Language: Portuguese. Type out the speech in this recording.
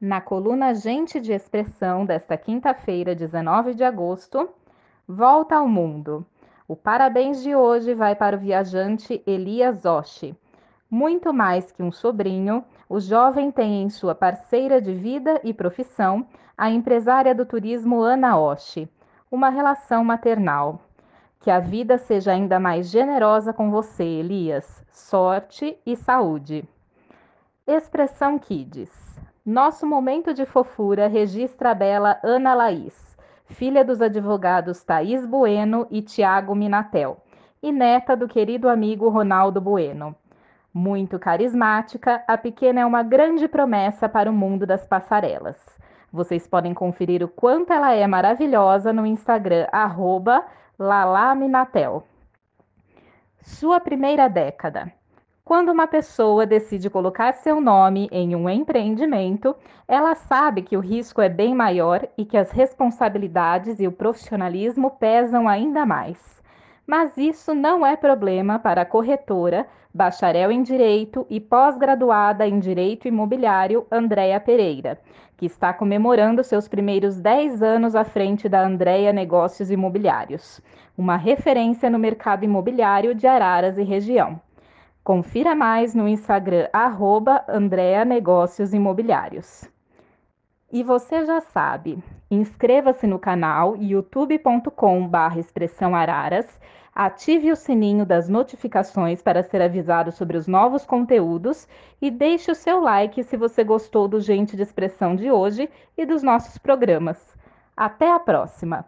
Na coluna Gente de Expressão desta quinta-feira, 19 de agosto, Volta ao Mundo. O parabéns de hoje vai para o viajante Elias Oshi. Muito mais que um sobrinho, o jovem tem em sua parceira de vida e profissão a empresária do turismo Ana Oshi, uma relação maternal. Que a vida seja ainda mais generosa com você, Elias. Sorte e saúde. Expressão Kids. Nosso momento de fofura registra a bela Ana Laís, filha dos advogados Thaís Bueno e Tiago Minatel, e neta do querido amigo Ronaldo Bueno. Muito carismática, a pequena é uma grande promessa para o mundo das passarelas. Vocês podem conferir o quanto ela é maravilhosa no Instagram, arroba Lalaminatel. Sua primeira década. Quando uma pessoa decide colocar seu nome em um empreendimento, ela sabe que o risco é bem maior e que as responsabilidades e o profissionalismo pesam ainda mais. Mas isso não é problema para a corretora, bacharel em Direito e pós-graduada em Direito Imobiliário Andréa Pereira, que está comemorando seus primeiros 10 anos à frente da Andréa Negócios Imobiliários, uma referência no mercado imobiliário de Araras e região. Confira mais no Instagram, arroba Andrea Negócios Imobiliários. E você já sabe, inscreva-se no canal youtube.com.br expressão araras, ative o sininho das notificações para ser avisado sobre os novos conteúdos e deixe o seu like se você gostou do Gente de Expressão de hoje e dos nossos programas. Até a próxima!